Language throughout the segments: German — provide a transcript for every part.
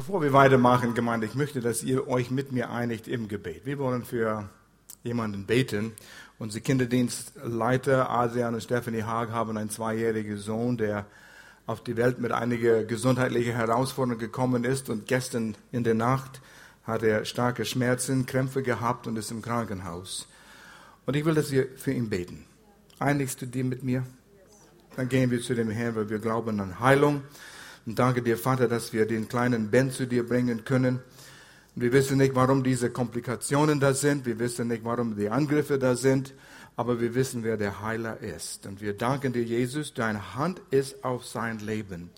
Bevor wir weitermachen, Gemeinde, ich möchte, dass ihr euch mit mir einigt im Gebet. Wir wollen für jemanden beten. Unsere Kinderdienstleiter Adrian und Stephanie Haag haben einen zweijährigen Sohn, der auf die Welt mit einigen gesundheitlichen Herausforderungen gekommen ist und gestern in der Nacht hat er starke Schmerzen, Krämpfe gehabt und ist im Krankenhaus. Und ich will, dass wir für ihn beten. Einigst du dir mit mir? Dann gehen wir zu dem Herrn, weil wir glauben an Heilung. Und danke dir, Vater, dass wir den kleinen Ben zu dir bringen können. Und wir wissen nicht, warum diese Komplikationen da sind. Wir wissen nicht, warum die Angriffe da sind. Aber wir wissen, wer der Heiler ist. Und wir danken dir, Jesus, deine Hand ist auf sein Leben.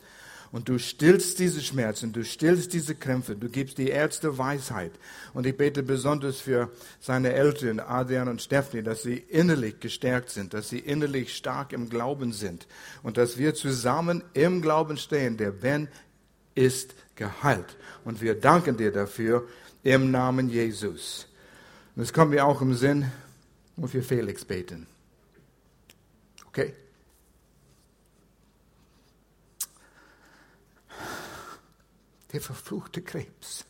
Und du stillst diese Schmerzen, du stillst diese Krämpfe, du gibst die Ärzte Weisheit. Und ich bete besonders für seine Eltern, Adrian und Stephanie, dass sie innerlich gestärkt sind, dass sie innerlich stark im Glauben sind und dass wir zusammen im Glauben stehen. Der Ben ist geheilt. Und wir danken dir dafür im Namen Jesus. Und es kommt mir auch im Sinn, und für Felix beten. Okay? Der verfluchte Krebs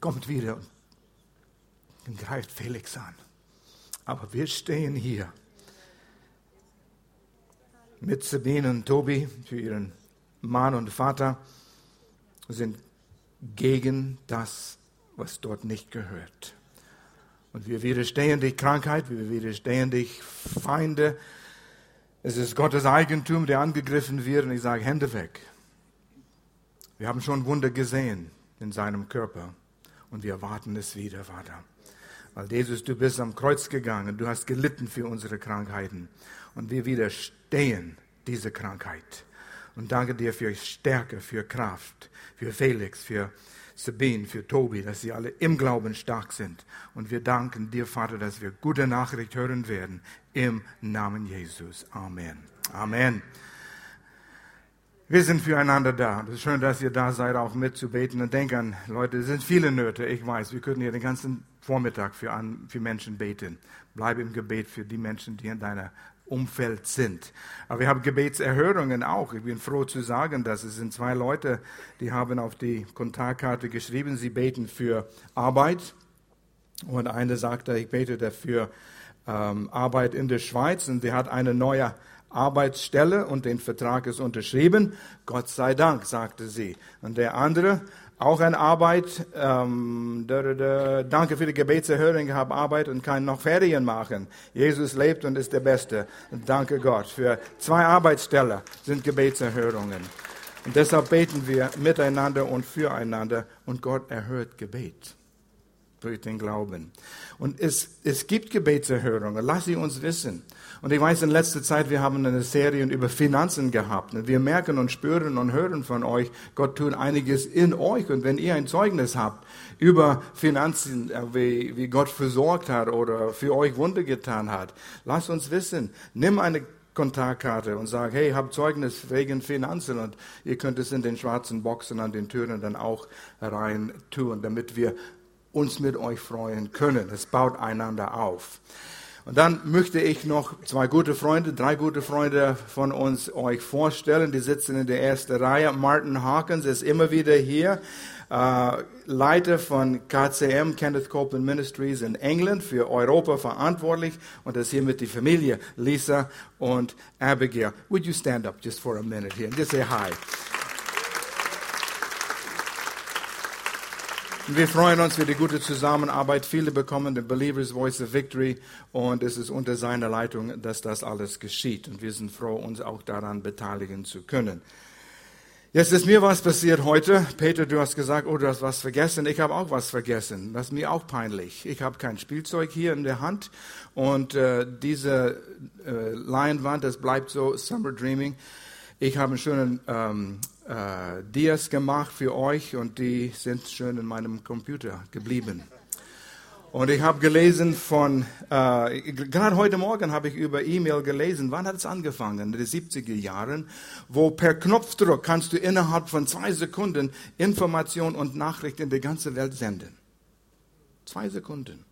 kommt wieder und greift Felix an. Aber wir stehen hier mit Sabine und Tobi für ihren Mann und Vater, sind gegen das, was dort nicht gehört. Und wir widerstehen die Krankheit, wir widerstehen die Feinde. Es ist Gottes Eigentum, der angegriffen wird. Und ich sage, Hände weg. Wir haben schon Wunder gesehen in seinem Körper und wir erwarten es wieder, Vater. Weil Jesus, du bist am Kreuz gegangen, du hast gelitten für unsere Krankheiten und wir widerstehen diese Krankheit. Und danke dir für Stärke, für Kraft, für Felix, für Sabine, für Tobi, dass sie alle im Glauben stark sind. Und wir danken dir, Vater, dass wir gute Nachricht hören werden. Im Namen Jesus. Amen. Amen. Wir sind füreinander da. Es ist schön, dass ihr da seid, auch mitzubeten. Und denk an, Leute, es sind viele Nöte. Ich weiß, wir könnten hier den ganzen Vormittag für, an, für Menschen beten. Bleib im Gebet für die Menschen, die in deiner Umfeld sind. Aber wir haben Gebetserhörungen auch. Ich bin froh zu sagen, dass es sind zwei Leute, die haben auf die Kontaktkarte geschrieben, sie beten für Arbeit. Und eine sagte, ich bete dafür ähm, Arbeit in der Schweiz. Und sie hat eine neue Arbeitsstelle und den Vertrag ist unterschrieben. Gott sei Dank, sagte sie. Und der andere, auch eine Arbeit, ähm, da, da, da, danke für die Gebetserhörung, habe Arbeit und kann noch Ferien machen. Jesus lebt und ist der Beste. Danke Gott. Für zwei Arbeitsstellen sind Gebetserhörungen. Und deshalb beten wir miteinander und füreinander und Gott erhört Gebet durch den Glauben. Und es, es gibt Gebetserhörungen, lass sie uns wissen. Und ich weiß, in letzter Zeit, wir haben eine Serie über Finanzen gehabt. Und wir merken und spüren und hören von euch, Gott tut einiges in euch. Und wenn ihr ein Zeugnis habt über Finanzen, äh, wie, wie Gott versorgt hat oder für euch Wunder getan hat, lasst uns wissen. Nimm eine Kontaktkarte und sag, hey, habt Zeugnis wegen Finanzen und ihr könnt es in den schwarzen Boxen an den Türen dann auch rein tun, damit wir uns mit euch freuen können. Es baut einander auf. Und dann möchte ich noch zwei gute Freunde, drei gute Freunde von uns euch vorstellen. Die sitzen in der ersten Reihe. Martin Hawkins ist immer wieder hier. Uh, Leiter von KCM, Kenneth Copeland Ministries in England, für Europa verantwortlich und ist hier mit der Familie Lisa und Abigail. Would you stand up just for a minute here and just say hi? Wir freuen uns für die gute Zusammenarbeit. Viele bekommen den Believers Voice of Victory und es ist unter seiner Leitung, dass das alles geschieht. Und wir sind froh, uns auch daran beteiligen zu können. Jetzt ist mir was passiert heute. Peter, du hast gesagt, oh, du hast was vergessen. Ich habe auch was vergessen. Das ist mir auch peinlich. Ich habe kein Spielzeug hier in der Hand und äh, diese äh, Leinwand, das bleibt so Summer Dreaming. Ich habe einen schönen ähm, äh, Dias gemacht für euch und die sind schön in meinem Computer geblieben. Und ich habe gelesen von, äh, gerade heute Morgen habe ich über E-Mail gelesen, wann hat es angefangen? In den 70er Jahren, wo per Knopfdruck kannst du innerhalb von zwei Sekunden Information und Nachricht in die ganze Welt senden. Zwei Sekunden.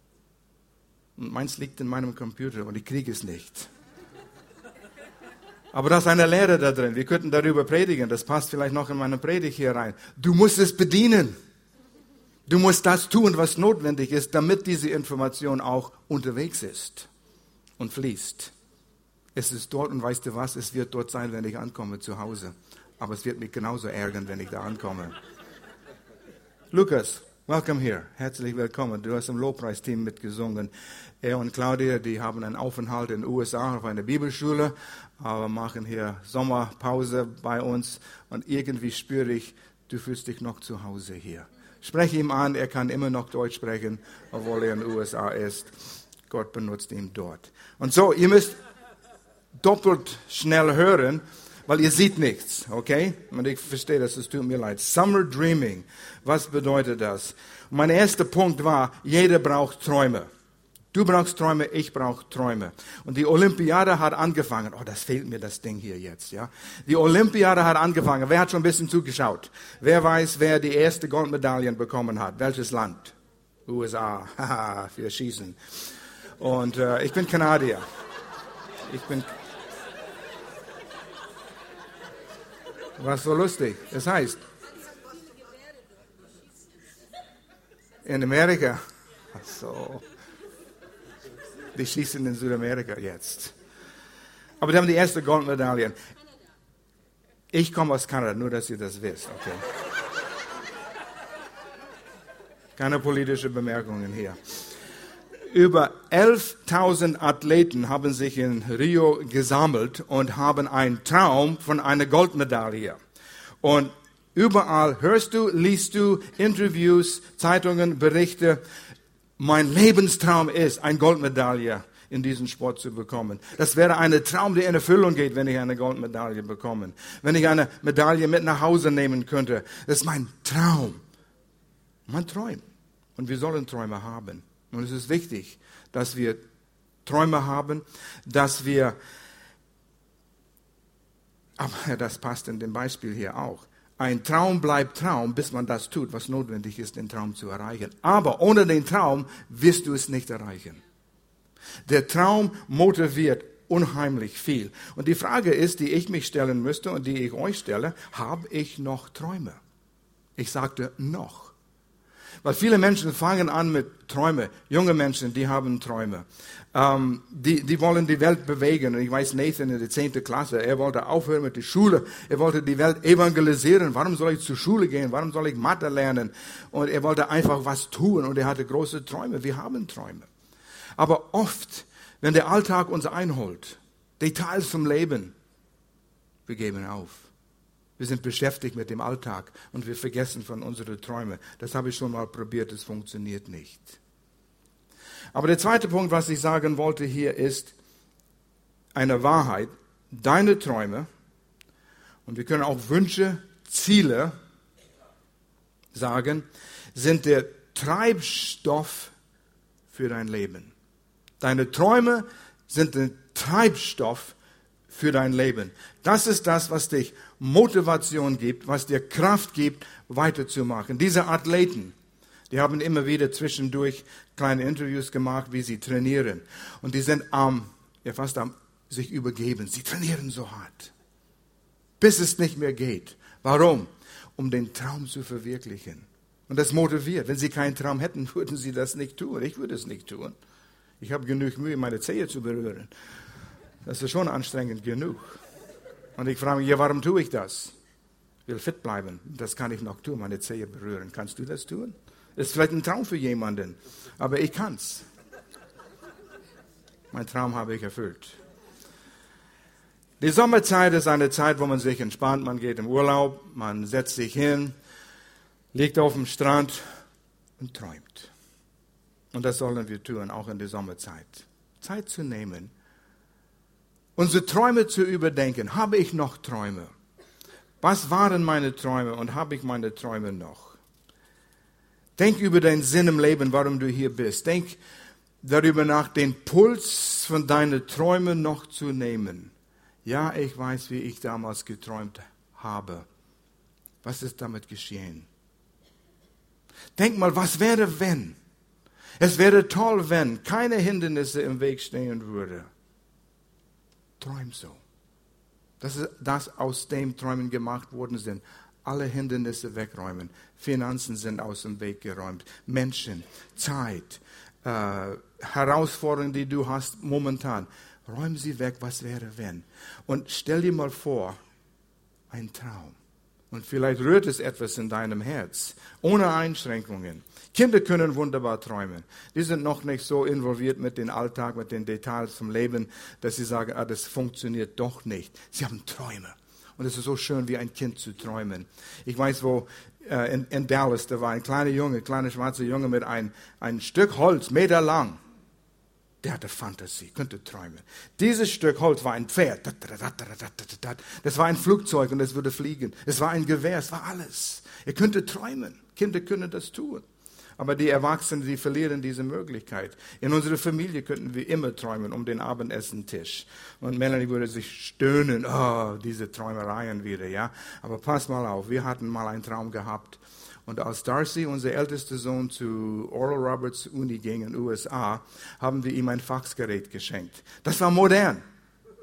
Und meins liegt in meinem Computer und ich kriege es nicht. Aber da ist eine Lehre da drin. Wir könnten darüber predigen. Das passt vielleicht noch in meine Predigt hier rein. Du musst es bedienen. Du musst das tun, was notwendig ist, damit diese Information auch unterwegs ist und fließt. Es ist dort und weißt du was? Es wird dort sein, wenn ich ankomme zu Hause. Aber es wird mich genauso ärgern, wenn ich da ankomme. Lukas, welcome here. Herzlich willkommen. Du hast im Lobpreisteam mitgesungen. Er und Claudia, die haben einen Aufenthalt in den USA auf einer Bibelschule, aber machen hier Sommerpause bei uns. Und irgendwie spüre ich, du fühlst dich noch zu Hause hier. Spreche ihm an, er kann immer noch Deutsch sprechen, obwohl er in den USA ist. Gott benutzt ihn dort. Und so, ihr müsst doppelt schnell hören, weil ihr seht nichts, okay? Und ich verstehe das, es tut mir leid. Summer Dreaming, was bedeutet das? Mein erster Punkt war, jeder braucht Träume. Du brauchst Träume, ich brauche Träume. Und die Olympiade hat angefangen. Oh, das fehlt mir das Ding hier jetzt, ja. Die Olympiade hat angefangen. Wer hat schon ein bisschen zugeschaut? Wer weiß, wer die erste Goldmedaillen bekommen hat? Welches Land? USA. Haha, für Schießen. Und äh, ich bin Kanadier. Ich bin. Was so lustig. Das heißt, in Amerika. Ach so. Die schießen in Südamerika jetzt. Aber die haben die erste Goldmedaille. Ich komme aus Kanada, nur dass ihr das wisst. Okay. Keine politischen Bemerkungen hier. Über 11.000 Athleten haben sich in Rio gesammelt und haben einen Traum von einer Goldmedaille. Und überall hörst du, liest du Interviews, Zeitungen, Berichte mein Lebenstraum ist, eine Goldmedaille in diesem Sport zu bekommen. Das wäre ein Traum, der in Erfüllung geht, wenn ich eine Goldmedaille bekomme. Wenn ich eine Medaille mit nach Hause nehmen könnte. Das ist mein Traum. Mein Traum. Und wir sollen Träume haben. Und es ist wichtig, dass wir Träume haben, dass wir, aber das passt in dem Beispiel hier auch, ein Traum bleibt Traum, bis man das tut, was notwendig ist, den Traum zu erreichen. Aber ohne den Traum wirst du es nicht erreichen. Der Traum motiviert unheimlich viel. Und die Frage ist, die ich mich stellen müsste und die ich euch stelle, habe ich noch Träume? Ich sagte noch. Weil viele Menschen fangen an mit Träumen. Junge Menschen, die haben Träume. Ähm, die, die wollen die Welt bewegen. Und ich weiß, Nathan in der 10. Klasse, er wollte aufhören mit der Schule. Er wollte die Welt evangelisieren. Warum soll ich zur Schule gehen? Warum soll ich Mathe lernen? Und er wollte einfach was tun. Und er hatte große Träume. Wir haben Träume. Aber oft, wenn der Alltag uns einholt, Details vom Leben, wir geben auf. Wir sind beschäftigt mit dem Alltag und wir vergessen von unseren Träumen. Das habe ich schon mal probiert, es funktioniert nicht. Aber der zweite Punkt, was ich sagen wollte hier, ist eine Wahrheit. Deine Träume, und wir können auch Wünsche, Ziele sagen, sind der Treibstoff für dein Leben. Deine Träume sind der Treibstoff für dein Leben. Das ist das, was dich Motivation gibt, was dir Kraft gibt, weiterzumachen. Diese Athleten, die haben immer wieder zwischendurch kleine Interviews gemacht, wie sie trainieren. Und die sind am, ja fast am sich übergeben. Sie trainieren so hart, bis es nicht mehr geht. Warum? Um den Traum zu verwirklichen. Und das motiviert. Wenn sie keinen Traum hätten, würden sie das nicht tun. Ich würde es nicht tun. Ich habe genug Mühe, meine Zehe zu berühren. Das ist schon anstrengend genug. Und ich frage mich, ja, warum tue ich das? Ich will fit bleiben. Das kann ich noch tun, meine Zehe berühren. Kannst du das tun? Ist vielleicht ein Traum für jemanden, aber ich kann's. Mein Traum habe ich erfüllt. Die Sommerzeit ist eine Zeit, wo man sich entspannt, man geht im Urlaub, man setzt sich hin, liegt auf dem Strand und träumt. Und das sollen wir tun, auch in der Sommerzeit. Zeit zu nehmen, unsere Träume zu überdenken. Habe ich noch Träume? Was waren meine Träume und habe ich meine Träume noch? Denk über deinen Sinn im Leben, warum du hier bist. Denk darüber nach, den Puls von deinen Träumen noch zu nehmen. Ja, ich weiß, wie ich damals geträumt habe. Was ist damit geschehen? Denk mal, was wäre, wenn? Es wäre toll, wenn keine Hindernisse im Weg stehen würden. Träum so. Das ist das, aus dem Träumen gemacht worden sind. Alle Hindernisse wegräumen. Finanzen sind aus dem Weg geräumt. Menschen, Zeit, äh, Herausforderungen, die du hast momentan. Räum sie weg, was wäre wenn. Und stell dir mal vor, ein Traum. Und vielleicht rührt es etwas in deinem Herz, ohne Einschränkungen. Kinder können wunderbar träumen. Die sind noch nicht so involviert mit dem Alltag, mit den Details vom Leben, dass sie sagen, ah, das funktioniert doch nicht. Sie haben Träume. Und es ist so schön, wie ein Kind zu träumen. Ich weiß, wo äh, in, in, Dallas, da war ein kleiner Junge, ein kleiner schwarzer Junge mit ein, ein Stück Holz, Meter lang. Der hatte Fantasie, könnte träumen. Dieses Stück Holz war ein Pferd. Das war ein Flugzeug und es würde fliegen. Es war ein Gewehr, es war alles. Er könnte träumen. Kinder können das tun. Aber die Erwachsenen, die verlieren diese Möglichkeit. In unserer Familie könnten wir immer träumen um den Abendessentisch. Und Melanie würde sich stöhnen, oh, diese Träumereien wieder, ja. Aber pass mal auf, wir hatten mal einen Traum gehabt. Und als Darcy, unser ältester Sohn, zu Oral Roberts Uni ging in den USA, haben wir ihm ein Faxgerät geschenkt. Das war modern.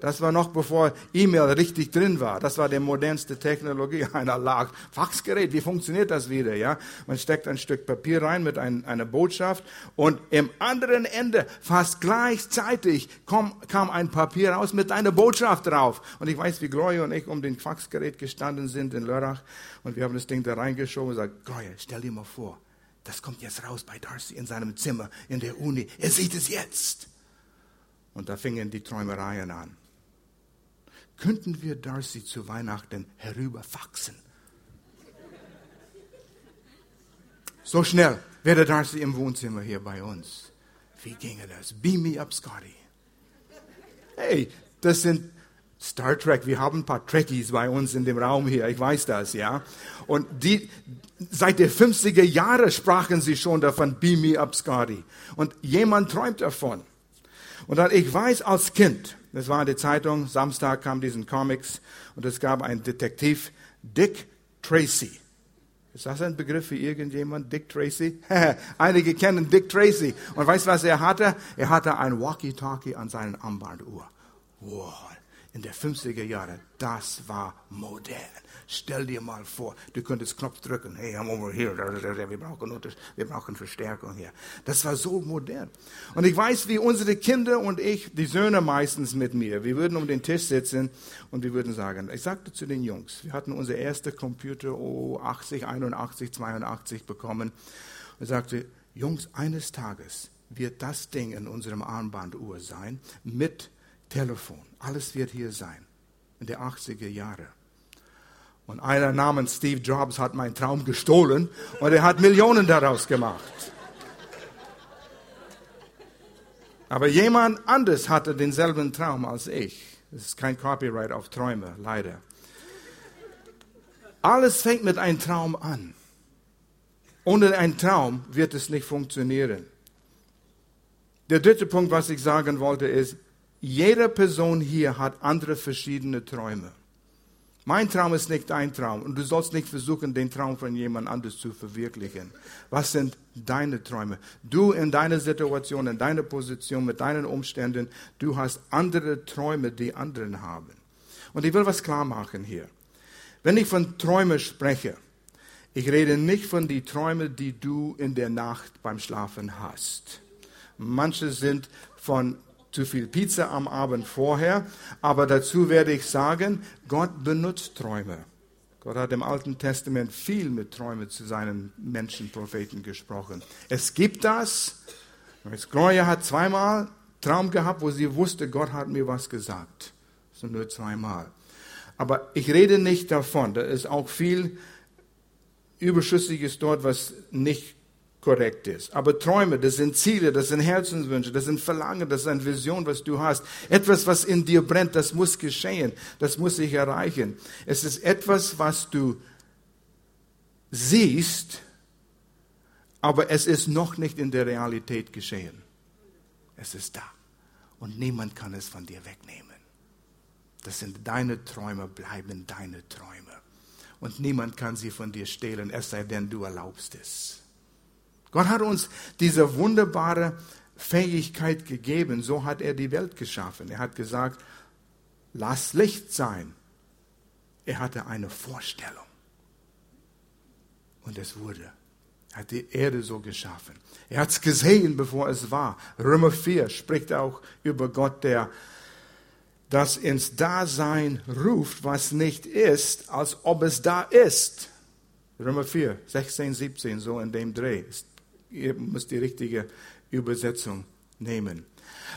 Das war noch bevor E-Mail richtig drin war. Das war die modernste Technologie. Einer lag. Faxgerät, wie funktioniert das wieder? Ja, man steckt ein Stück Papier rein mit ein, einer Botschaft und im anderen Ende, fast gleichzeitig, kam, kam ein Papier raus mit einer Botschaft drauf. Und ich weiß, wie Gloria und ich um den Faxgerät gestanden sind in Lörrach und wir haben das Ding da reingeschoben und gesagt, Gloria, stell dir mal vor, das kommt jetzt raus bei Darcy in seinem Zimmer in der Uni. Er sieht es jetzt. Und da fingen die Träumereien an könnten wir Darcy zu Weihnachten herüberfaxen. So schnell wäre Darcy im Wohnzimmer hier bei uns. Wie ginge das? Beam me up, Scotty. Hey, das sind Star Trek. Wir haben ein paar Trekkies bei uns in dem Raum hier. Ich weiß das, ja. Und die, seit den 50er Jahren sprachen sie schon davon, Beam me up, Scotty. Und jemand träumt davon. Und dann, ich weiß als Kind, das war in der Zeitung, Samstag kam diesen Comics und es gab einen Detektiv, Dick Tracy. Ist das ein Begriff für irgendjemand? Dick Tracy? Einige kennen Dick Tracy. Und weißt du, was er hatte? Er hatte ein Walkie-Talkie an seinen Armbanduhr. Wow, in der 50er Jahre, das war modern. Stell dir mal vor, du könntest Knopf drücken. Hey, I'm over here. Wir brauchen, wir brauchen Verstärkung hier. Das war so modern. Und ich weiß, wie unsere Kinder und ich, die Söhne meistens mit mir, wir würden um den Tisch sitzen und wir würden sagen, ich sagte zu den Jungs, wir hatten unser erster Computer, oh, 80, 81, 82 bekommen. Und sagte, Jungs, eines Tages wird das Ding in unserem Armbanduhr sein mit Telefon. Alles wird hier sein. In der 80er Jahre. Und einer namens Steve Jobs hat meinen Traum gestohlen und er hat Millionen daraus gemacht. Aber jemand anders hatte denselben Traum als ich. Es ist kein Copyright auf Träume, leider. Alles fängt mit einem Traum an. Ohne einen Traum wird es nicht funktionieren. Der dritte Punkt, was ich sagen wollte, ist, jede Person hier hat andere verschiedene Träume. Mein Traum ist nicht dein Traum und du sollst nicht versuchen, den Traum von jemand anderes zu verwirklichen. Was sind deine Träume? Du in deiner Situation, in deiner Position, mit deinen Umständen, du hast andere Träume, die anderen haben. Und ich will was klar machen hier. Wenn ich von Träumen spreche, ich rede nicht von den Träumen, die du in der Nacht beim Schlafen hast. Manche sind von zu viel Pizza am Abend vorher. Aber dazu werde ich sagen, Gott benutzt Träume. Gott hat im Alten Testament viel mit Träumen zu seinen Menschenpropheten gesprochen. Es gibt das. Gloria hat zweimal Traum gehabt, wo sie wusste, Gott hat mir was gesagt. So nur zweimal. Aber ich rede nicht davon. Da ist auch viel Überschüssiges dort, was nicht korrekt ist. Aber Träume, das sind Ziele, das sind Herzenswünsche, das sind Verlangen, das ist eine Vision, was du hast. Etwas, was in dir brennt, das muss geschehen, das muss sich erreichen. Es ist etwas, was du siehst, aber es ist noch nicht in der Realität geschehen. Es ist da und niemand kann es von dir wegnehmen. Das sind deine Träume, bleiben deine Träume. Und niemand kann sie von dir stehlen, es sei denn, du erlaubst es. Gott hat uns diese wunderbare Fähigkeit gegeben. So hat er die Welt geschaffen. Er hat gesagt, lass Licht sein. Er hatte eine Vorstellung. Und es wurde. Er hat die Erde so geschaffen. Er hat es gesehen, bevor es war. Römer 4 spricht auch über Gott, der das ins Dasein ruft, was nicht ist, als ob es da ist. Römer 4, 16, 17, so in dem Dreh. Ihr müsst die richtige Übersetzung nehmen.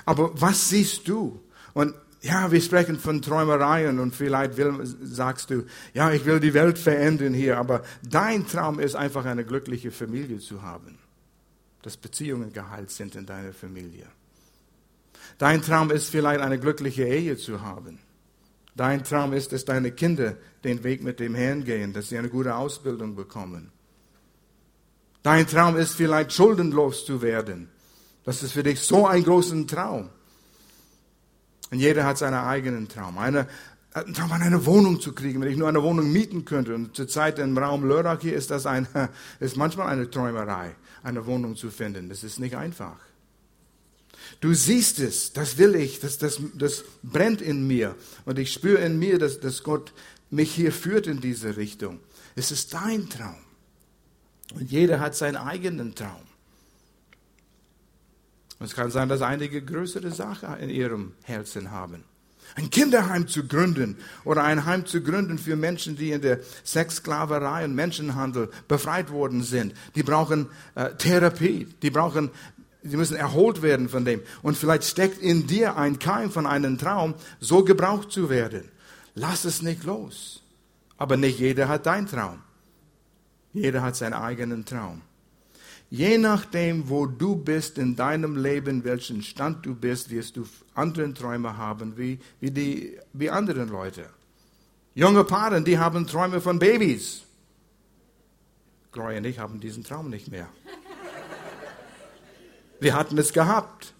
Aber was siehst du? Und ja, wir sprechen von Träumereien und vielleicht will, sagst du, ja, ich will die Welt verändern hier, aber dein Traum ist einfach eine glückliche Familie zu haben, dass Beziehungen geheilt sind in deiner Familie. Dein Traum ist vielleicht eine glückliche Ehe zu haben. Dein Traum ist, dass deine Kinder den Weg mit dem Herrn gehen, dass sie eine gute Ausbildung bekommen. Dein Traum ist vielleicht schuldenlos zu werden. Das ist für dich so ein großer Traum. Und jeder hat seinen eigenen Traum. Eine, einen Traum, eine Wohnung zu kriegen, wenn ich nur eine Wohnung mieten könnte. Und zurzeit im Raum Lörrach hier ist das ein, ist manchmal eine Träumerei, eine Wohnung zu finden. Das ist nicht einfach. Du siehst es, das will ich, das, das, das brennt in mir. Und ich spüre in mir, dass, dass Gott mich hier führt in diese Richtung. Es ist dein Traum. Und jeder hat seinen eigenen Traum. Und es kann sein, dass einige größere Sachen in ihrem Herzen haben. Ein Kinderheim zu gründen oder ein Heim zu gründen für Menschen, die in der Sexsklaverei und Menschenhandel befreit worden sind. Die brauchen äh, Therapie, die brauchen Sie müssen erholt werden von dem. Und vielleicht steckt in dir ein Keim von einem Traum, so gebraucht zu werden. Lass es nicht los. Aber nicht jeder hat deinen Traum. Jeder hat seinen eigenen Traum. Je nachdem, wo du bist in deinem Leben, welchen Stand du bist, wirst du andere Träume haben wie, wie, die, wie andere Leute. Junge Paare, die haben Träume von Babys. Gloria und ich haben diesen Traum nicht mehr. Wir hatten es gehabt.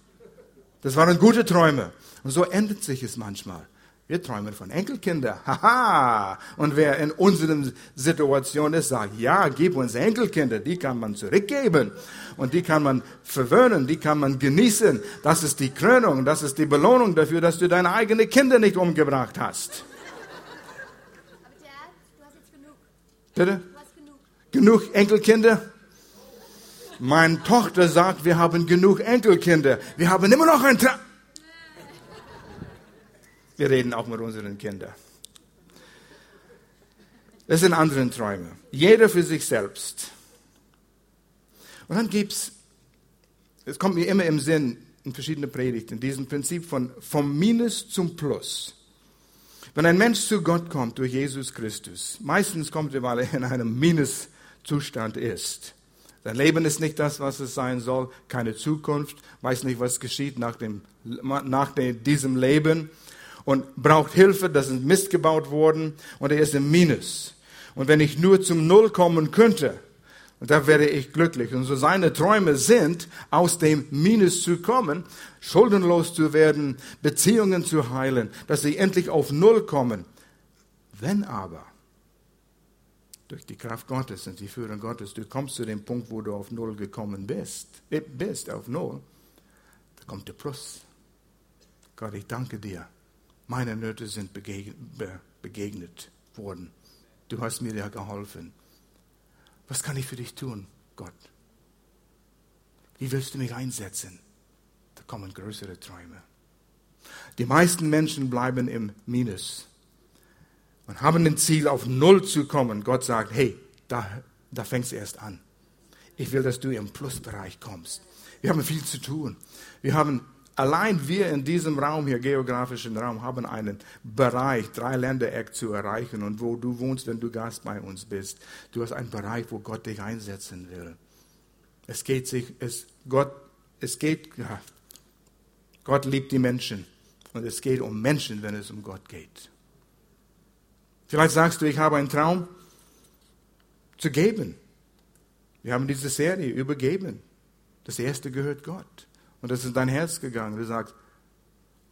Das waren gute Träume. Und so endet sich es manchmal. Wir träumen von Enkelkinder. Haha. Und wer in unseren Situation ist, sagt, ja, gib uns Enkelkinder. Die kann man zurückgeben. Und die kann man verwöhnen. Die kann man genießen. Das ist die Krönung. Das ist die Belohnung dafür, dass du deine eigenen Kinder nicht umgebracht hast. Aber Dad, du hast jetzt genug. Bitte? Du hast genug. Genug Enkelkinder? Meine Tochter sagt, wir haben genug Enkelkinder. Wir haben immer noch ein Tra Wir reden auch mit unseren Kindern. Das sind andere Träume. Jeder für sich selbst. Und dann gibt's, es kommt mir immer im Sinn in verschiedenen Predigten, diesen Prinzip von vom Minus zum Plus. Wenn ein Mensch zu Gott kommt durch Jesus Christus, meistens kommt er, weil er in einem Minuszustand ist. Sein Leben ist nicht das, was es sein soll, keine Zukunft, weiß nicht, was geschieht nach, dem, nach diesem Leben und braucht Hilfe, das ist Mist gebaut worden und er ist im Minus. Und wenn ich nur zum Null kommen könnte, da wäre ich glücklich. Und so seine Träume sind, aus dem Minus zu kommen, schuldenlos zu werden, Beziehungen zu heilen, dass sie endlich auf Null kommen. Wenn aber durch die Kraft Gottes und die Führung Gottes, du kommst zu dem Punkt, wo du auf Null gekommen bist, bist auf Null, da kommt der Plus. Gott, ich danke dir. Meine Nöte sind begegnet worden. Du hast mir ja geholfen. Was kann ich für dich tun, Gott? Wie willst du mich einsetzen? Da kommen größere Träume. Die meisten Menschen bleiben im Minus und haben ein Ziel, auf Null zu kommen. Gott sagt, hey, da, da fängst du erst an. Ich will, dass du im Plusbereich kommst. Wir haben viel zu tun. Wir haben, allein wir in diesem Raum hier, geografischen Raum, haben einen Bereich, drei Ländereck zu erreichen. Und wo du wohnst, wenn du Gast bei uns bist, du hast einen Bereich, wo Gott dich einsetzen will. Es geht sich, es, Gott, es geht, ja, Gott liebt die Menschen. Und es geht um Menschen, wenn es um Gott geht. Vielleicht sagst du, ich habe einen Traum zu geben. Wir haben diese Serie übergeben. Das erste gehört Gott. Und das ist in dein Herz gegangen. Du sagst,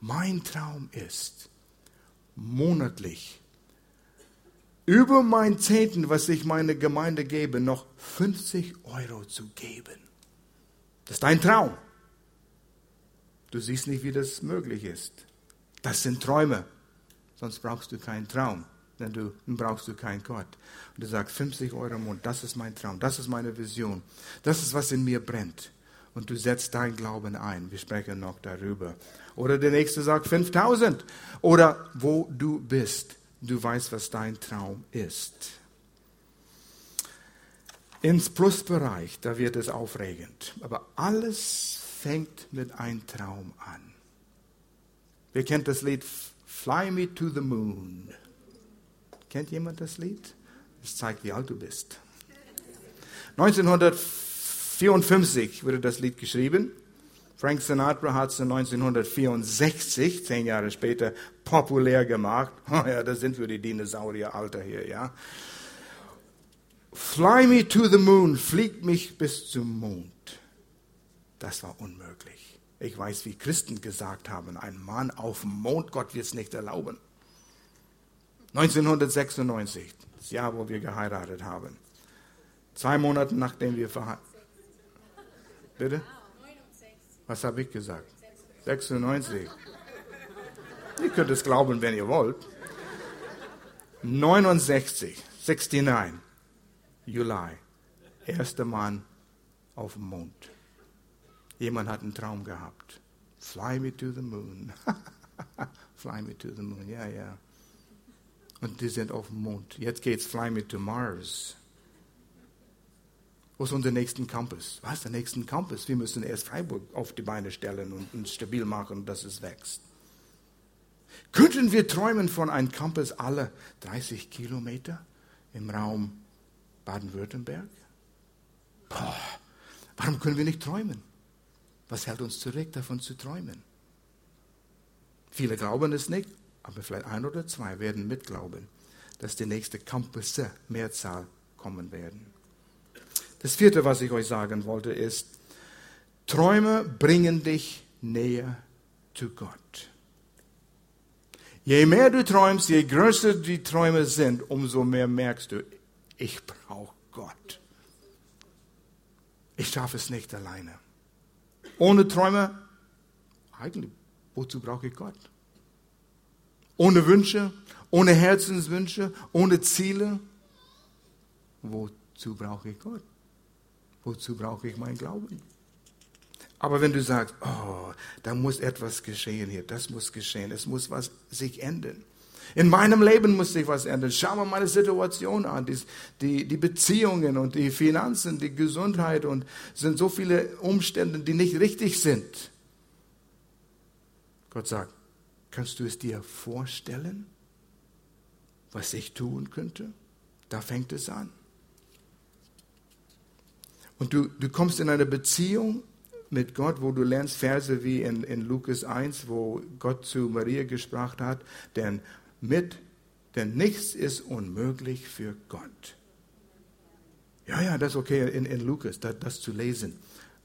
mein Traum ist, monatlich über mein Zehnten, was ich meine Gemeinde gebe, noch 50 Euro zu geben. Das ist dein Traum. Du siehst nicht, wie das möglich ist. Das sind Träume. Sonst brauchst du keinen Traum. Dann, du, dann brauchst du keinen Gott. Und du sagst, 50 Euro im Monat, das ist mein Traum, das ist meine Vision, das ist, was in mir brennt. Und du setzt deinen Glauben ein. Wir sprechen noch darüber. Oder der nächste sagt 5000. Oder wo du bist. Du weißt, was dein Traum ist. Ins Plusbereich, da wird es aufregend. Aber alles fängt mit einem Traum an. Wer kennt das Lied Fly Me to the Moon? Kennt jemand das Lied? Das zeigt, wie alt du bist. 1954 wurde das Lied geschrieben. Frank Sinatra hat es 1964, zehn Jahre später, populär gemacht. Oh ja, da sind wir die Dinosaurieralter hier, ja. Fly me to the moon, flieg mich bis zum Mond. Das war unmöglich. Ich weiß, wie Christen gesagt haben, ein Mann auf dem Mond, Gott wird es nicht erlauben. 1996, das Jahr, wo wir geheiratet haben. Zwei Monate nachdem wir verheiratet Bitte? Was habe ich gesagt? 96. Ihr könnt es glauben, wenn ihr wollt. 69, 69. Juli, erster Mann auf dem Mond. Jemand hat einen Traum gehabt. Fly me to the moon. fly me to the moon, ja, ja. Und die sind auf dem Mond. Jetzt geht's Fly me to Mars. Wo ist unser nächsten Campus? Was der nächste Campus? Wir müssen erst Freiburg auf die Beine stellen und, und stabil machen, dass es wächst. Könnten wir träumen von einem Campus alle 30 Kilometer im Raum Baden-Württemberg? Warum können wir nicht träumen? Was hält uns zurück, davon zu träumen? Viele glauben es nicht, aber vielleicht ein oder zwei werden mitglauben, dass die nächste Campusse Mehrzahl kommen werden. Das vierte, was ich euch sagen wollte, ist, Träume bringen dich näher zu Gott. Je mehr du träumst, je größer die Träume sind, umso mehr merkst du, ich brauche Gott. Ich schaffe es nicht alleine. Ohne Träume, eigentlich, wozu brauche ich Gott? Ohne Wünsche, ohne Herzenswünsche, ohne Ziele, wozu brauche ich Gott? Wozu brauche ich meinen Glauben? Aber wenn du sagst, oh, da muss etwas geschehen hier, das muss geschehen, es muss was sich ändern. In meinem Leben muss sich was ändern. Schau mal meine Situation an, die, die, die Beziehungen und die Finanzen, die Gesundheit und sind so viele Umstände, die nicht richtig sind. Gott sagt, kannst du es dir vorstellen, was ich tun könnte? Da fängt es an. Und du, du kommst in eine Beziehung mit Gott, wo du lernst Verse wie in, in Lukas 1, wo Gott zu Maria gesprochen hat, denn mit, denn nichts ist unmöglich für Gott. Ja, ja, das ist okay in, in Lukas, das, das zu lesen.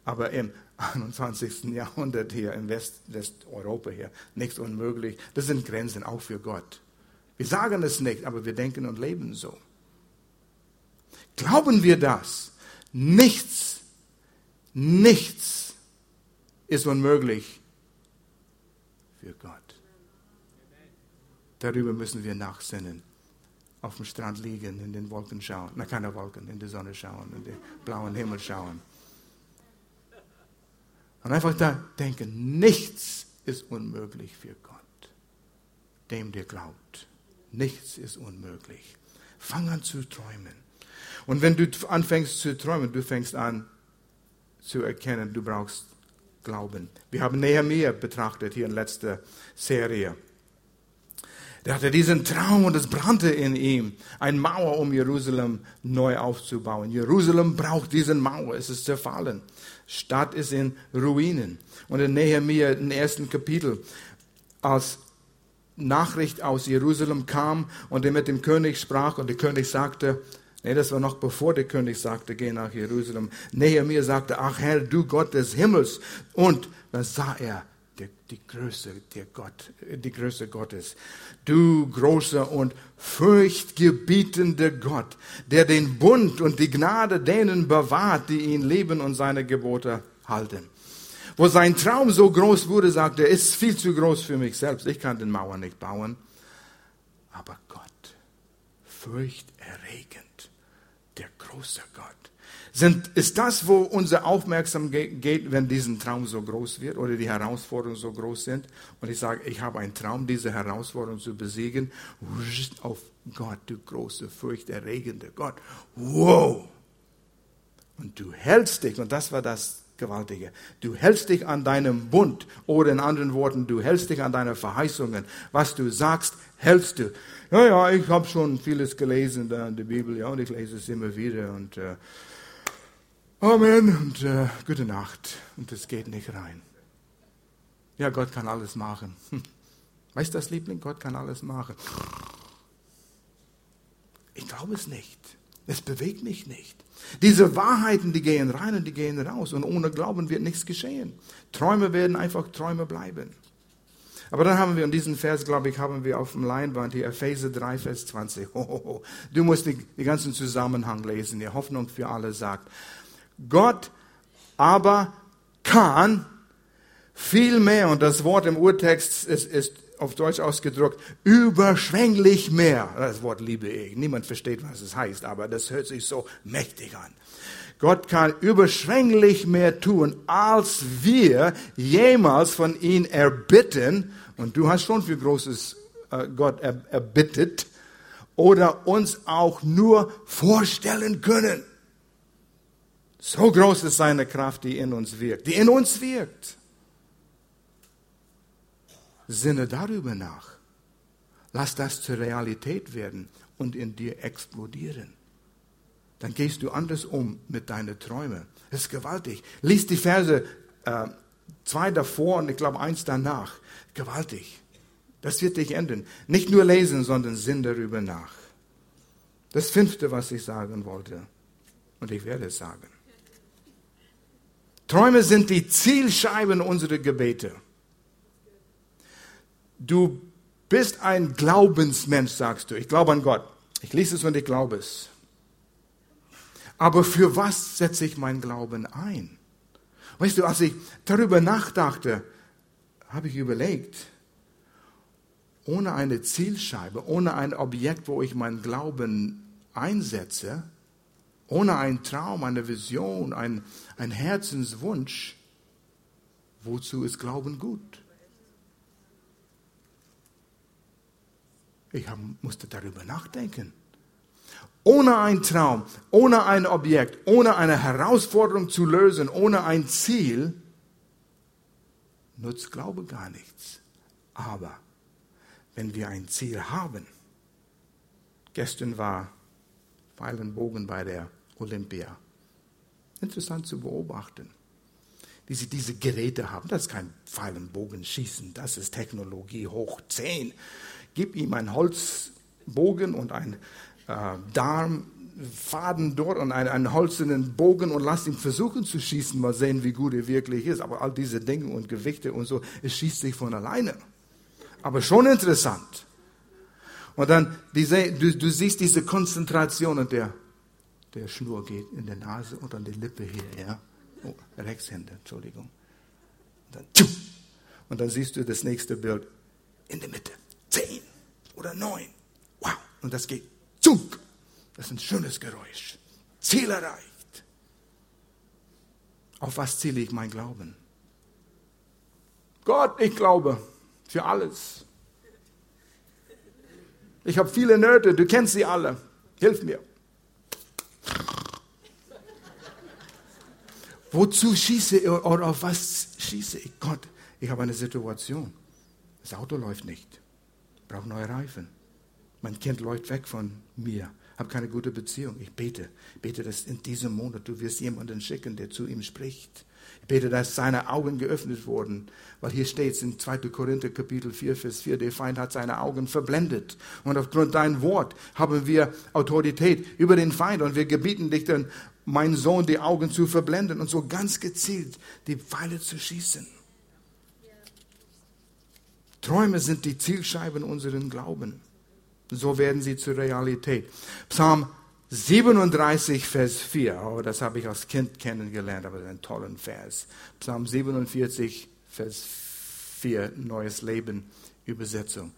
Aber im 21. Jahrhundert hier, in West, Westeuropa hier, nichts unmöglich. Das sind Grenzen auch für Gott. Wir sagen es nicht, aber wir denken und leben so. Glauben wir das? Nichts, nichts ist unmöglich für Gott. Darüber müssen wir nachsinnen. Auf dem Strand liegen, in den Wolken schauen. Na, keine Wolken, in die Sonne schauen, in den blauen Himmel schauen. Und einfach da denken, nichts ist unmöglich für Gott. Dem, der glaubt. Nichts ist unmöglich. Fang an zu träumen. Und wenn du anfängst zu träumen, du fängst an zu erkennen, du brauchst Glauben. Wir haben Nehemiah betrachtet hier in letzter Serie. Der hatte diesen Traum und es brannte in ihm, eine Mauer, um Jerusalem neu aufzubauen. Jerusalem braucht diesen Mauer, es ist zerfallen. Stadt ist in Ruinen. Und in Nehemiah, im ersten Kapitel, als Nachricht aus Jerusalem kam und er mit dem König sprach und der König sagte, Nee, das war noch bevor der König sagte, geh nach Jerusalem. Nehemiah sagte, ach Herr, du Gott des Himmels. Und dann sah er die, die Größe, der Gott, die Größe Gottes. Du großer und furchtgebietender Gott, der den Bund und die Gnade denen bewahrt, die ihn lieben und seine Gebote halten. Wo sein Traum so groß wurde, sagte er, ist viel zu groß für mich selbst. Ich kann den Mauer nicht bauen. Aber Gott furchterregend. Der große Gott. Sind, ist das, wo unsere Aufmerksamkeit geht, wenn diesen Traum so groß wird oder die Herausforderungen so groß sind? Und ich sage, ich habe einen Traum, diese Herausforderung zu besiegen. Auf Gott, du große, furchterregende Gott. Wow! Und du hältst dich, und das war das Gewaltige, du hältst dich an deinem Bund, oder in anderen Worten, du hältst dich an deine Verheißungen. Was du sagst, hältst du. Ja, ja, ich habe schon vieles gelesen da in der Bibel, ja, und ich lese es immer wieder, und äh, Amen und äh, gute Nacht. Und es geht nicht rein. Ja, Gott kann alles machen. Weißt du das, Liebling? Gott kann alles machen. Ich glaube es nicht. Es bewegt mich nicht. Diese Wahrheiten, die gehen rein und die gehen raus. Und ohne Glauben wird nichts geschehen. Träume werden einfach Träume bleiben. Aber dann haben wir in diesem Vers, glaube ich, haben wir auf dem Leinwand hier Epheser 3, Vers 20. Ho, Du musst den ganzen Zusammenhang lesen. Die Hoffnung für alle sagt, Gott aber kann viel mehr, und das Wort im Urtext ist, ist auf Deutsch ausgedrückt, überschwänglich mehr. Das Wort liebe ich. Niemand versteht, was es heißt, aber das hört sich so mächtig an. Gott kann überschwänglich mehr tun, als wir jemals von ihm erbitten. Und du hast schon für Großes äh, Gott erbittet. Oder uns auch nur vorstellen können. So groß ist seine Kraft, die in uns wirkt, die in uns wirkt. Sinne darüber nach. Lass das zur Realität werden und in dir explodieren. Dann gehst du anders um mit deinen Träumen. Das ist gewaltig. Lies die Verse äh, zwei davor und ich glaube eins danach. Gewaltig. Das wird dich ändern. Nicht nur lesen, sondern sinn darüber nach. Das fünfte, was ich sagen wollte. Und ich werde es sagen. Träume sind die Zielscheiben unserer Gebete. Du bist ein Glaubensmensch, sagst du. Ich glaube an Gott. Ich lese es und ich glaube es. Aber für was setze ich meinen Glauben ein? Weißt du, als ich darüber nachdachte, habe ich überlegt, ohne eine Zielscheibe, ohne ein Objekt, wo ich meinen Glauben einsetze, ohne einen Traum, eine Vision, ein, ein Herzenswunsch, wozu ist Glauben gut? Ich hab, musste darüber nachdenken. Ohne einen Traum, ohne ein Objekt, ohne eine Herausforderung zu lösen, ohne ein Ziel, nutzt Glaube gar nichts. Aber wenn wir ein Ziel haben, gestern war Pfeil und Bogen bei der Olympia. Interessant zu beobachten, wie sie diese Geräte haben. Das ist kein Pfeil- und Bogenschießen, das ist Technologie hoch 10. Gib ihm einen Holzbogen und äh, Darmfaden dort und einen, einen holzernen Bogen und lass ihn versuchen zu schießen, mal sehen, wie gut er wirklich ist. Aber all diese Dinge und Gewichte und so, es schießt sich von alleine. Aber schon interessant. Und dann, diese, du, du siehst diese Konzentration und der der Schnur geht in der Nase und an die Lippe hier, ja. Oh, Rechtshänder, Entschuldigung. Und dann, und dann siehst du das nächste Bild in der Mitte. Zehn oder neun. Wow. Und das geht zunk. Das ist ein schönes Geräusch. Ziel erreicht. Auf was ziele ich mein Glauben? Gott, ich glaube für alles. Ich habe viele Nöte, du kennst sie alle. Hilf mir. Wozu schieße ich oder auf was schieße ich? Gott, ich habe eine Situation. Das Auto läuft nicht. Ich brauche neue Reifen. Mein Kind läuft weg von mir. Habe keine gute Beziehung. Ich bete. Bete, dass in diesem Monat du wirst jemanden schicken, der zu ihm spricht. Ich bete, dass seine Augen geöffnet wurden. Weil hier steht es in 2. Korinther Kapitel 4, Vers 4, der Feind hat seine Augen verblendet. Und aufgrund dein Wort haben wir Autorität über den Feind. Und wir gebieten dich dann, mein Sohn, die Augen zu verblenden und so ganz gezielt die Pfeile zu schießen. Träume sind die Zielscheiben unseren Glauben. So werden sie zur Realität. Psalm 37, Vers 4. Oh, das habe ich als Kind kennengelernt, aber ein toller Vers. Psalm 47, Vers 4, Neues Leben, Übersetzung.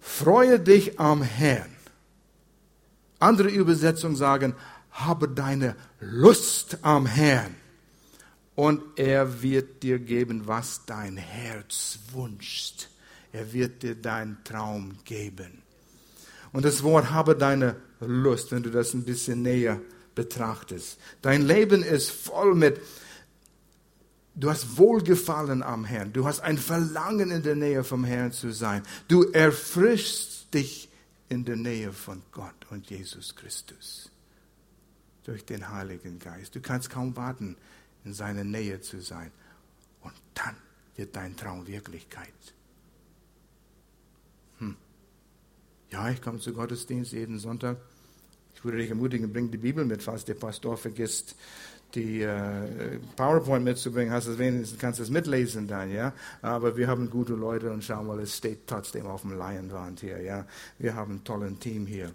Freue dich am Herrn Andere Übersetzungen sagen, habe deine Lust am Herrn und er wird dir geben, was dein Herz wünscht. Er wird dir deinen Traum geben. Und das Wort habe deine Lust, wenn du das ein bisschen näher betrachtest. Dein Leben ist voll mit, du hast Wohlgefallen am Herrn. Du hast ein Verlangen in der Nähe vom Herrn zu sein. Du erfrischst dich in der Nähe von Gott und Jesus Christus durch den Heiligen Geist. Du kannst kaum warten, in seiner Nähe zu sein. Und dann wird dein Traum Wirklichkeit. Hm. Ja, ich komme zu Gottesdienst jeden Sonntag. Ich würde dich ermutigen, bring die Bibel mit, falls der Pastor vergisst, die äh, PowerPoint mitzubringen, hast du wenigstens, kannst es mitlesen dann, ja. Aber wir haben gute Leute und schau mal, es steht trotzdem auf dem Leinwand hier, ja. Wir haben ein tolles Team hier.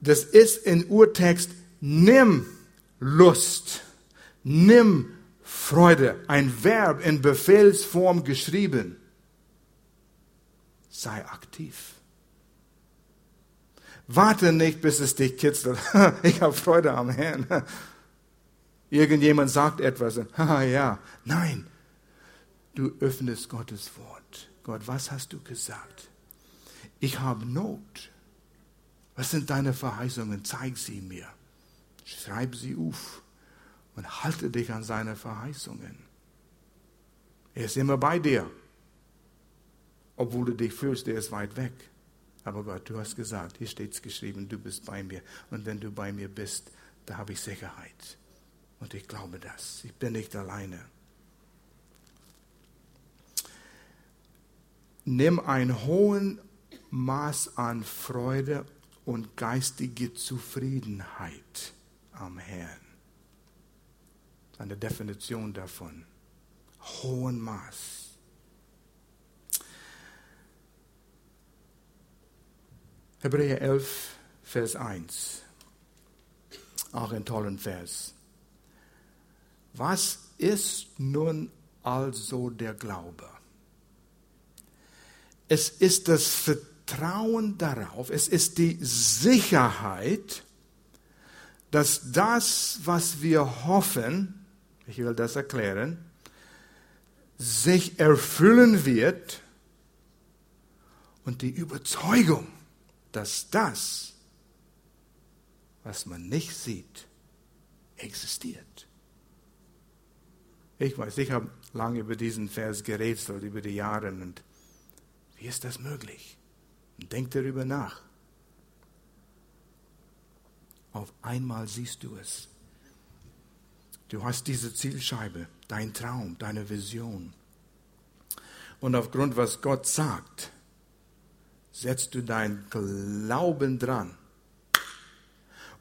Das ist in Urtext, nimm Lust, nimm Freude, ein Verb in Befehlsform geschrieben. Sei aktiv. Warte nicht, bis es dich kitzelt. Ich habe Freude am Herrn. Irgendjemand sagt etwas. Haha, ja. Nein. Du öffnest Gottes Wort. Gott, was hast du gesagt? Ich habe Not. Was sind deine Verheißungen? Zeig sie mir. Schreib sie auf und halte dich an seine Verheißungen. Er ist immer bei dir, obwohl du dich fühlst, er ist weit weg. Aber Gott, du hast gesagt, hier steht es geschrieben, du bist bei mir. Und wenn du bei mir bist, da habe ich Sicherheit. Und ich glaube das. Ich bin nicht alleine. Nimm ein hohen Maß an Freude und geistige Zufriedenheit am Herrn. Eine Definition davon. Hohen Maß. Hebräer 11, Vers 1. Auch ein toller Vers. Was ist nun also der Glaube? Es ist das Vertrauen darauf, es ist die Sicherheit, dass das, was wir hoffen, ich will das erklären, sich erfüllen wird und die Überzeugung, dass das, was man nicht sieht, existiert. Ich weiß, ich habe lange über diesen Vers gerätselt, über die Jahre. Und wie ist das möglich? Und denk darüber nach. Auf einmal siehst du es. Du hast diese Zielscheibe, dein Traum, deine Vision. Und aufgrund, was Gott sagt, setzt du dein Glauben dran.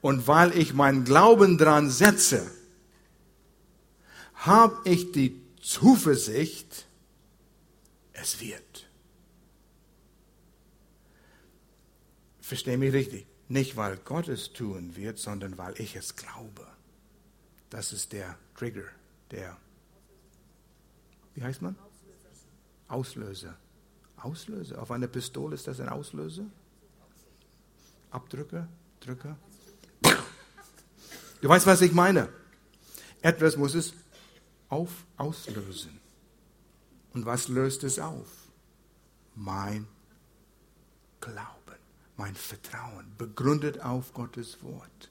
Und weil ich meinen Glauben dran setze, habe ich die Zuversicht, es wird. Verstehe mich richtig. Nicht, weil Gott es tun wird, sondern weil ich es glaube. Das ist der Trigger, der, wie heißt man? Auslöser. Auslöser. Auf einer Pistole ist das ein Auslöser? Abdrücker? Drücker? Du weißt, was ich meine. Etwas muss es auf, auslösen. Und was löst es auf? Mein Glauben, mein Vertrauen, begründet auf Gottes Wort.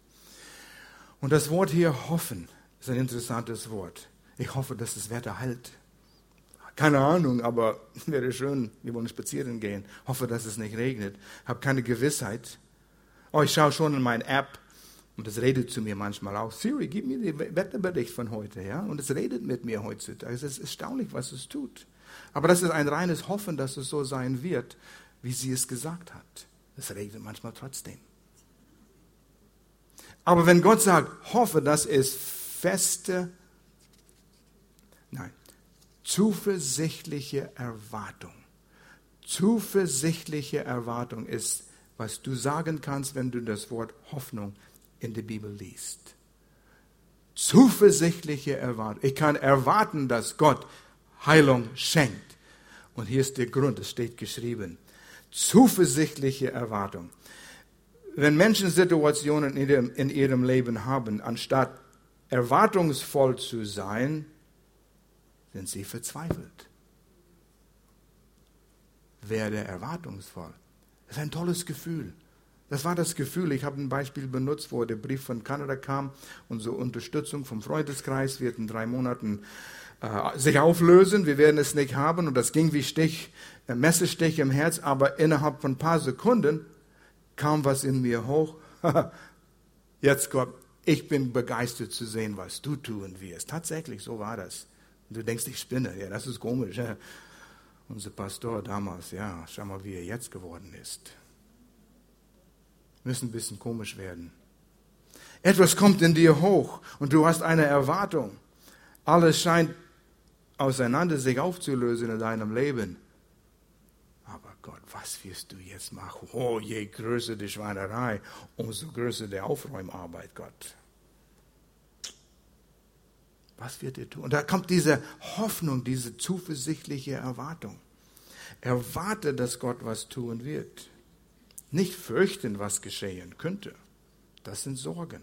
Und das Wort hier hoffen ist ein interessantes Wort. Ich hoffe, dass das Wetter hält. Keine Ahnung, aber wäre schön, wir wollen spazieren gehen. Hoffe, dass es nicht regnet. Habe keine Gewissheit. Oh, ich schaue schon in meine App und es redet zu mir manchmal auch. Siri, gib mir den Wetterbericht von heute, ja? Und es redet mit mir heutzutage. Es ist erstaunlich, was es tut. Aber das ist ein reines Hoffen, dass es so sein wird, wie sie es gesagt hat. Es regnet manchmal trotzdem. Aber wenn Gott sagt, hoffe, das ist feste, nein, zuversichtliche Erwartung. Zuversichtliche Erwartung ist, was du sagen kannst, wenn du das Wort Hoffnung in der Bibel liest. Zuversichtliche Erwartung. Ich kann erwarten, dass Gott Heilung schenkt. Und hier ist der Grund, es steht geschrieben. Zuversichtliche Erwartung. wenn Menschen Situationen in ihrem, in ihrem Leben haben, anstatt erwartungsvoll zu sein, sind sie verzweifelt. Werde erwartungsvoll. Das ist ein tolles Gefühl. Das war das Gefühl, ich habe ein Beispiel benutzt, wo der Brief von Kanada kam, unsere Unterstützung vom Freundeskreis wird in drei Monaten äh, sich auflösen, wir werden es nicht haben und das ging wie Stich, äh, Messerstich im Herz, aber innerhalb von ein paar Sekunden kam was in mir hoch. Jetzt Gott, ich bin begeistert zu sehen, was du tun wirst. Tatsächlich, so war das. Und du denkst, ich spinne. Ja, das ist komisch. Ja. Unser Pastor damals, ja, schau mal, wie er jetzt geworden ist. Müssen ein bisschen komisch werden. Etwas kommt in dir hoch und du hast eine Erwartung. Alles scheint auseinander sich aufzulösen in deinem Leben. Aber Gott, was wirst du jetzt machen? Oh, je größer die Schweinerei, umso größer die Aufräumarbeit, Gott. Was wird er tun? Und da kommt diese Hoffnung, diese zuversichtliche Erwartung. Erwarte, dass Gott was tun wird. Nicht fürchten, was geschehen könnte. Das sind Sorgen.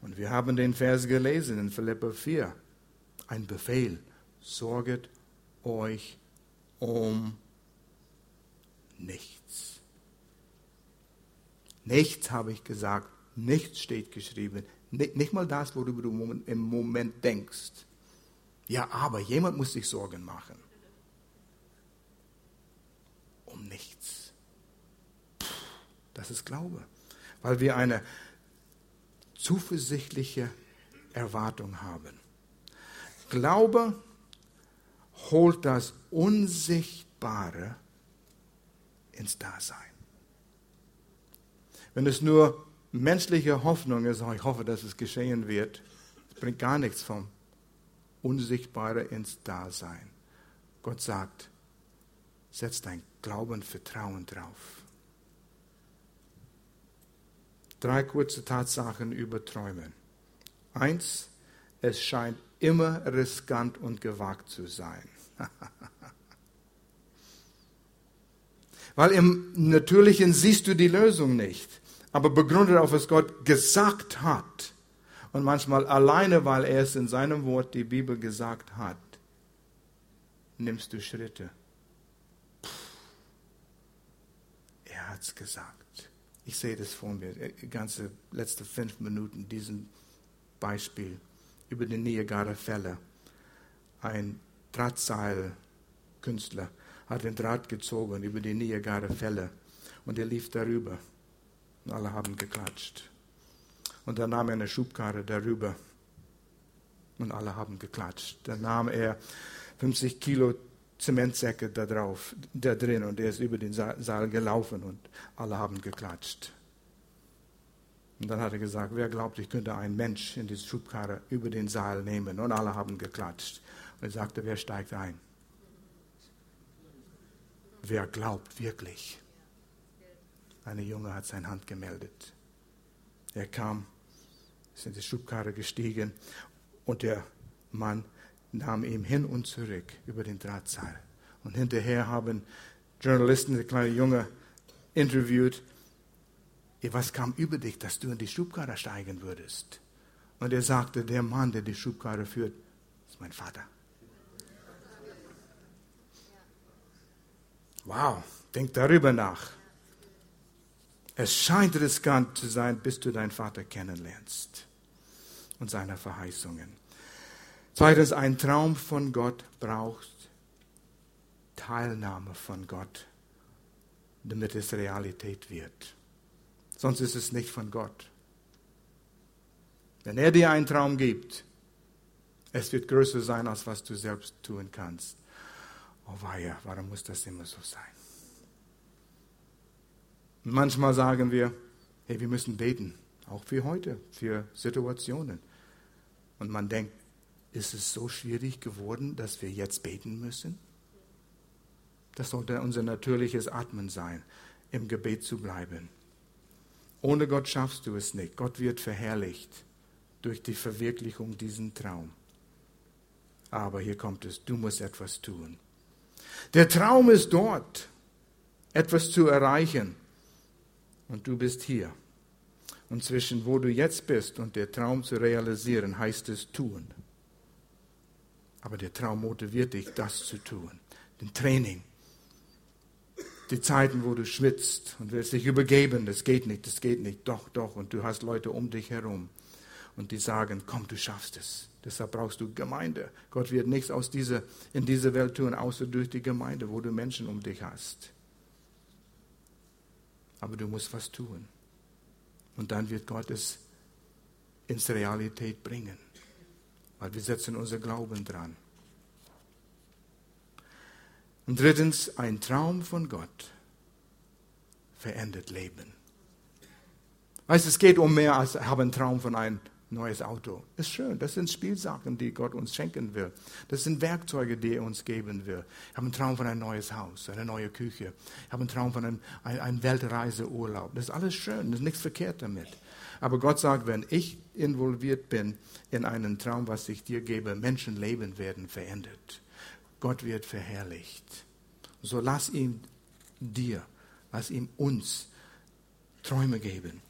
Und wir haben den Vers gelesen in Philippa 4. Ein Befehl. Sorget euch um nichts. Nichts habe ich gesagt. Nichts steht geschrieben. Nicht, mal das, worüber du im Moment denkst. Ja, aber jemand muss sich Sorgen machen. Um nichts. Das ist Glaube. Weil wir eine zuversichtliche Erwartung haben. Glaube holt das Unsichtbare ins Dasein. Wenn es nur menschliche Hoffnung ist, ich hoffe, dass es geschehen wird, es bringt gar nichts vom Unsichtbare ins Dasein. Gott sagt, setz dein Glauben, Vertrauen drauf. Drei kurze Tatsachen über Träumen. Eins, es scheint immer riskant und gewagt zu sein. Weil im Natürlichen siehst du die Lösung nicht aber begründet auf, was Gott gesagt hat. Und manchmal alleine, weil er es in seinem Wort, die Bibel, gesagt hat, nimmst du Schritte. Er hat es gesagt. Ich sehe das vor mir, die ganze letzte fünf Minuten, diesen Beispiel über die Niagara-Fälle. Ein Drahtseilkünstler hat den Draht gezogen über die Niagara-Fälle und er lief darüber. Und alle haben geklatscht. Und dann nahm er eine Schubkarre darüber. Und alle haben geklatscht. Dann nahm er 50 Kilo Zementsäcke da drauf, da drin und er ist über den Saal gelaufen und alle haben geklatscht. Und dann hat er gesagt, wer glaubt, ich könnte einen Mensch in diese Schubkarre über den Saal nehmen? Und alle haben geklatscht. Und er sagte, wer steigt ein? Wer glaubt wirklich? Eine Junge hat seine Hand gemeldet. Er kam, ist in die Schubkarre gestiegen und der Mann nahm ihn hin und zurück über den Drahtseil. Und hinterher haben Journalisten den kleinen Junge interviewt. Was kam über dich, dass du in die Schubkarre steigen würdest? Und er sagte, der Mann, der die Schubkarre führt, ist mein Vater. Wow, denk darüber nach. Es scheint riskant zu sein, bis du deinen Vater kennenlernst und seine Verheißungen. Zweitens, ein Traum von Gott braucht Teilnahme von Gott, damit es Realität wird. Sonst ist es nicht von Gott. Wenn er dir einen Traum gibt, es wird größer sein, als was du selbst tun kannst. Oh weia, warum muss das immer so sein? Und manchmal sagen wir, hey, wir müssen beten, auch für heute, für Situationen. Und man denkt, ist es so schwierig geworden, dass wir jetzt beten müssen? Das sollte unser natürliches Atmen sein, im Gebet zu bleiben. Ohne Gott schaffst du es nicht. Gott wird verherrlicht durch die Verwirklichung diesen Traum. Aber hier kommt es, du musst etwas tun. Der Traum ist dort, etwas zu erreichen. Und du bist hier. Und zwischen wo du jetzt bist und der Traum zu realisieren, heißt es tun. Aber der Traum motiviert dich, das zu tun. Den Training. Die Zeiten, wo du schwitzt und willst dich übergeben, das geht nicht, das geht nicht, doch, doch. Und du hast Leute um dich herum und die sagen, komm, du schaffst es. Deshalb brauchst du Gemeinde. Gott wird nichts aus dieser, in dieser Welt tun, außer durch die Gemeinde, wo du Menschen um dich hast. Aber du musst was tun. Und dann wird Gott es ins Realität bringen. Weil wir setzen unser Glauben dran. Und drittens, ein Traum von Gott verändert Leben. Weißt du, es geht um mehr als einen Traum von einem neues Auto. Ist schön. Das sind Spielsachen, die Gott uns schenken will. Das sind Werkzeuge, die er uns geben will. Ich habe einen Traum von ein neues Haus, eine neue Küche. Ich habe einen Traum von einem, einem Weltreiseurlaub. Das ist alles schön. Das ist nichts verkehrt damit. Aber Gott sagt, wenn ich involviert bin in einen Traum, was ich dir gebe, Menschenleben werden verändert. Gott wird verherrlicht. So lass ihm dir, lass ihm uns Träume geben.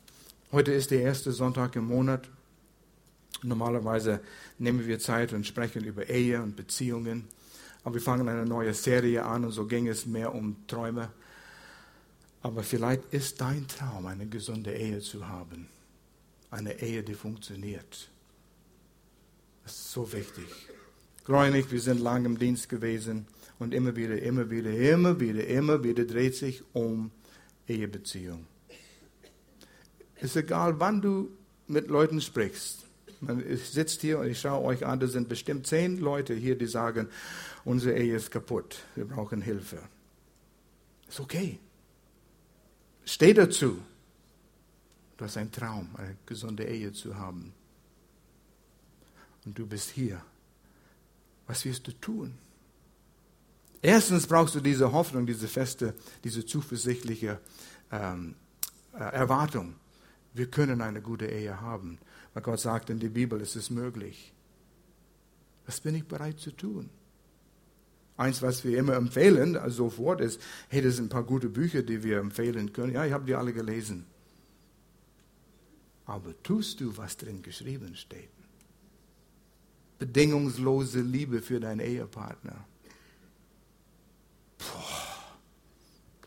Heute ist der erste Sonntag im Monat. Normalerweise nehmen wir Zeit und sprechen über Ehe und Beziehungen. Aber wir fangen eine neue Serie an und so ging es mehr um Träume. Aber vielleicht ist dein Traum, eine gesunde Ehe zu haben. Eine Ehe, die funktioniert. Das ist so wichtig. Gräunig, wir sind lang im Dienst gewesen und immer wieder, immer wieder, immer wieder, immer wieder dreht sich um Ehebeziehung. Es ist egal, wann du mit Leuten sprichst. Man sitzt hier und ich schaue euch an, da sind bestimmt zehn Leute hier, die sagen, unsere Ehe ist kaputt, wir brauchen Hilfe. Ist okay. Steh dazu. Du hast einen Traum, eine gesunde Ehe zu haben. Und du bist hier. Was wirst du tun? Erstens brauchst du diese Hoffnung, diese feste, diese zuversichtliche ähm, äh, Erwartung. Wir können eine gute Ehe haben. Weil Gott sagt in der Bibel, es ist möglich. Was bin ich bereit zu tun? Eins, was wir immer empfehlen, also sofort ist, hey, das sind ein paar gute Bücher, die wir empfehlen können. Ja, ich habe die alle gelesen. Aber tust du, was drin geschrieben steht? Bedingungslose Liebe für deinen Ehepartner. Puh,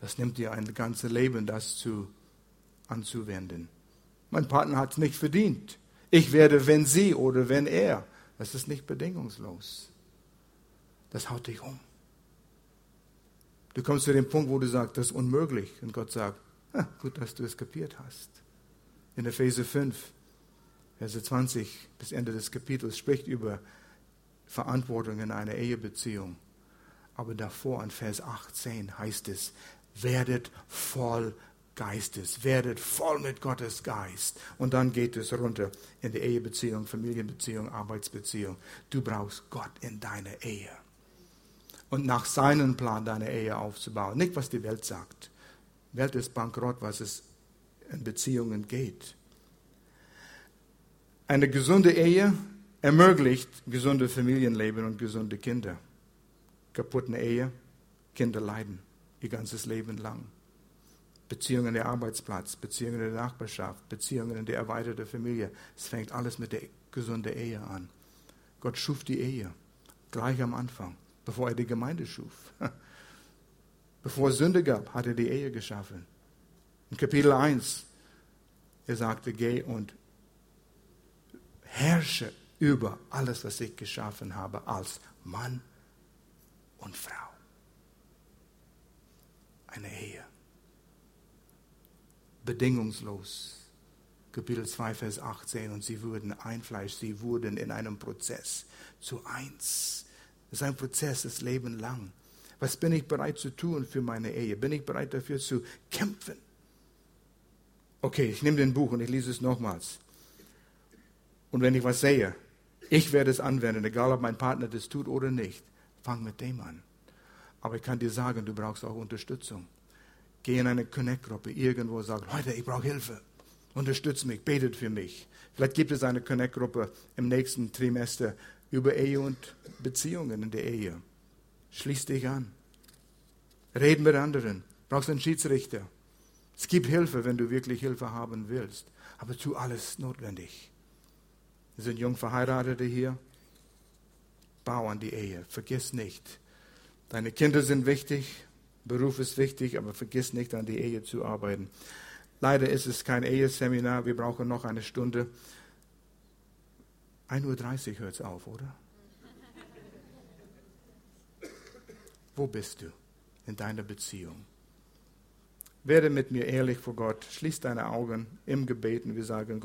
das nimmt dir ein ganzes Leben, das zu, anzuwenden. Mein Partner hat es nicht verdient. Ich werde, wenn sie oder wenn er. Das ist nicht bedingungslos. Das haut dich um. Du kommst zu dem Punkt, wo du sagst, das ist unmöglich. Und Gott sagt, gut, dass du es kapiert hast. In Epheser 5, Verse 20 bis Ende des Kapitels spricht über Verantwortung in einer Ehebeziehung. Aber davor in Vers 18 heißt es, werdet voll Geistes. Werdet voll mit Gottes Geist. Und dann geht es runter in die Ehebeziehung, Familienbeziehung, Arbeitsbeziehung. Du brauchst Gott in deiner Ehe. Und nach seinem Plan deine Ehe aufzubauen. Nicht, was die Welt sagt. Welt ist bankrott, was es in Beziehungen geht. Eine gesunde Ehe ermöglicht gesunde Familienleben und gesunde Kinder. Kaputte Ehe, Kinder leiden ihr ganzes Leben lang. Beziehungen in der Arbeitsplatz, Beziehungen in der Nachbarschaft, Beziehungen in der erweiterten Familie. Es fängt alles mit der gesunden Ehe an. Gott schuf die Ehe gleich am Anfang, bevor er die Gemeinde schuf. Bevor es Sünde gab, hat er die Ehe geschaffen. In Kapitel 1, er sagte, geh und herrsche über alles, was ich geschaffen habe, als Mann und Frau. Eine Ehe bedingungslos. Kapitel 2, Vers 18. Und sie wurden ein Fleisch, sie wurden in einem Prozess zu eins. Das ist ein Prozess, das Leben lang. Was bin ich bereit zu tun für meine Ehe? Bin ich bereit dafür zu kämpfen? Okay, ich nehme den Buch und ich lese es nochmals. Und wenn ich was sehe, ich werde es anwenden, egal ob mein Partner das tut oder nicht. Fang mit dem an. Aber ich kann dir sagen, du brauchst auch Unterstützung. Geh in eine Connect-Gruppe irgendwo und sag, Leute, ich brauche Hilfe. Unterstützt mich, betet für mich. Vielleicht gibt es eine Connect-Gruppe im nächsten Trimester über Ehe und Beziehungen in der Ehe. Schließ dich an. Reden mit anderen. Brauchst einen Schiedsrichter. Es gibt Hilfe, wenn du wirklich Hilfe haben willst. Aber tu alles notwendig. Wir sind jung Verheiratete hier. Bau an die Ehe. Vergiss nicht. Deine Kinder sind wichtig. Beruf ist wichtig, aber vergiss nicht, an die Ehe zu arbeiten. Leider ist es kein Eheseminar. Wir brauchen noch eine Stunde. 1.30 Uhr hört es auf, oder? Wo bist du in deiner Beziehung? Werde mit mir ehrlich vor Gott. Schließ deine Augen im Gebeten. Wir sagen Gott.